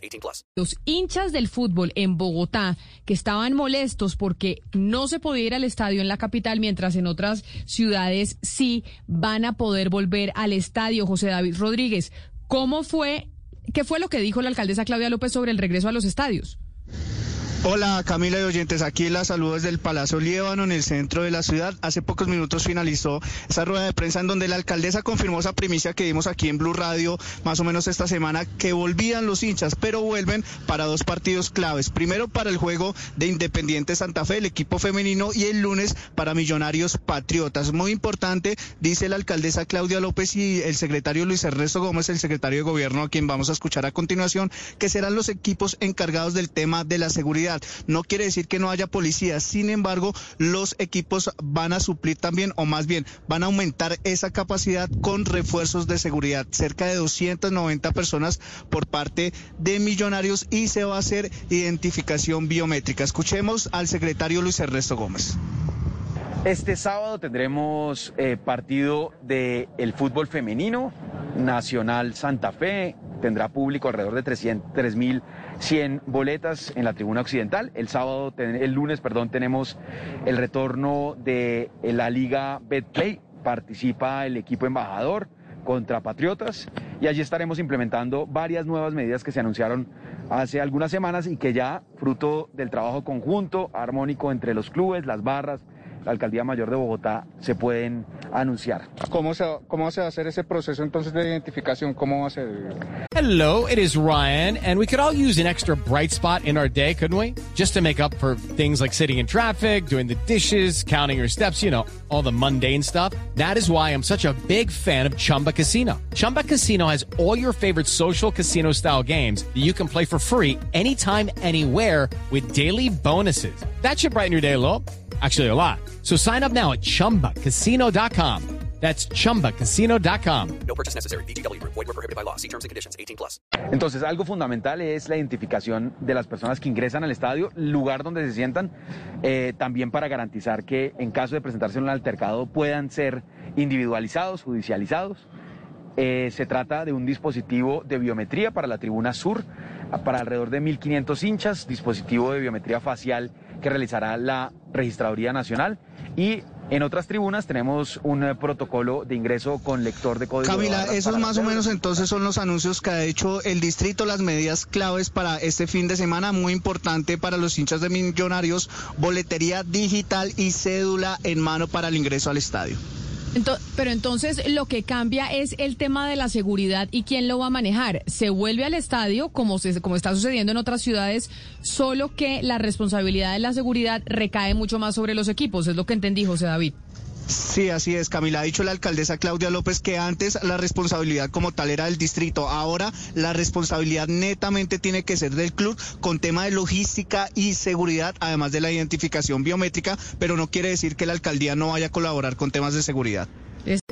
18 plus. Los hinchas del fútbol en Bogotá que estaban molestos porque no se podía ir al estadio en la capital, mientras en otras ciudades sí van a poder volver al estadio. José David Rodríguez, ¿cómo fue? ¿Qué fue lo que dijo la alcaldesa Claudia López sobre el regreso a los estadios? Hola Camila y oyentes, aquí la saludo desde el Palacio Líbano en el centro de la ciudad. Hace pocos minutos finalizó esa rueda de prensa en donde la alcaldesa confirmó esa primicia que dimos aquí en Blue Radio más o menos esta semana que volvían los hinchas, pero vuelven para dos partidos claves. Primero para el juego de Independiente Santa Fe, el equipo femenino, y el lunes para Millonarios Patriotas. Muy importante, dice la alcaldesa Claudia López y el secretario Luis Ernesto Gómez, el secretario de gobierno, a quien vamos a escuchar a continuación, que serán los equipos encargados del tema de la seguridad. No quiere decir que no haya policías, sin embargo, los equipos van a suplir también, o más bien, van a aumentar esa capacidad con refuerzos de seguridad. Cerca de 290 personas por parte de millonarios y se va a hacer identificación biométrica. Escuchemos al secretario Luis Ernesto Gómez. Este sábado tendremos eh, partido del el fútbol femenino, Nacional Santa Fe, tendrá público alrededor de 3.100 boletas en la tribuna occidental. El sábado, el lunes, perdón, tenemos el retorno de la Liga Betplay. Participa el equipo embajador contra Patriotas y allí estaremos implementando varias nuevas medidas que se anunciaron hace algunas semanas y que ya, fruto del trabajo conjunto, armónico entre los clubes, las barras, la Alcaldía Mayor de Bogotá se pueden anunciar. ¿Cómo se, ¿Cómo se va a hacer ese proceso entonces de identificación? ¿Cómo va a ser? Hello, it is Ryan, and we could all use an extra bright spot in our day, couldn't we? Just to make up for things like sitting in traffic, doing the dishes, counting your steps, you know, all the mundane stuff. That is why I'm such a big fan of Chumba Casino. Chumba Casino has all your favorite social casino style games that you can play for free anytime, anywhere with daily bonuses. That should brighten your day a little. Actually, a lot. So sign up now at chumbacasino.com. That's chumbacasino.com. No purchase necessary. BGW. Void were prohibited by law. See terms and conditions. 18 plus. Entonces, algo fundamental es la identificación de las personas que ingresan al estadio, lugar donde se sientan, eh, también para garantizar que en caso de presentarse un altercado puedan ser individualizados, judicializados. Eh, se trata de un dispositivo de biometría para la tribuna sur, para alrededor de 1.500 hinchas, dispositivo de biometría facial que realizará la Registraduría Nacional y en otras tribunas tenemos un eh, protocolo de ingreso con lector de código. Camila, de esos más o menos entonces son los anuncios que ha hecho el distrito, las medidas claves para este fin de semana, muy importante para los hinchas de millonarios, boletería digital y cédula en mano para el ingreso al estadio. Ento- pero entonces lo que cambia es el tema de la seguridad y quién lo va a manejar. Se vuelve al estadio, como, se, como está sucediendo en otras ciudades, solo que la responsabilidad de la seguridad recae mucho más sobre los equipos. Es lo que entendí, José David. Sí, así es, Camila. Ha dicho la alcaldesa Claudia López que antes la responsabilidad como tal era del distrito. Ahora la responsabilidad netamente tiene que ser del club con tema de logística y seguridad, además de la identificación biométrica, pero no quiere decir que la alcaldía no vaya a colaborar con temas de seguridad.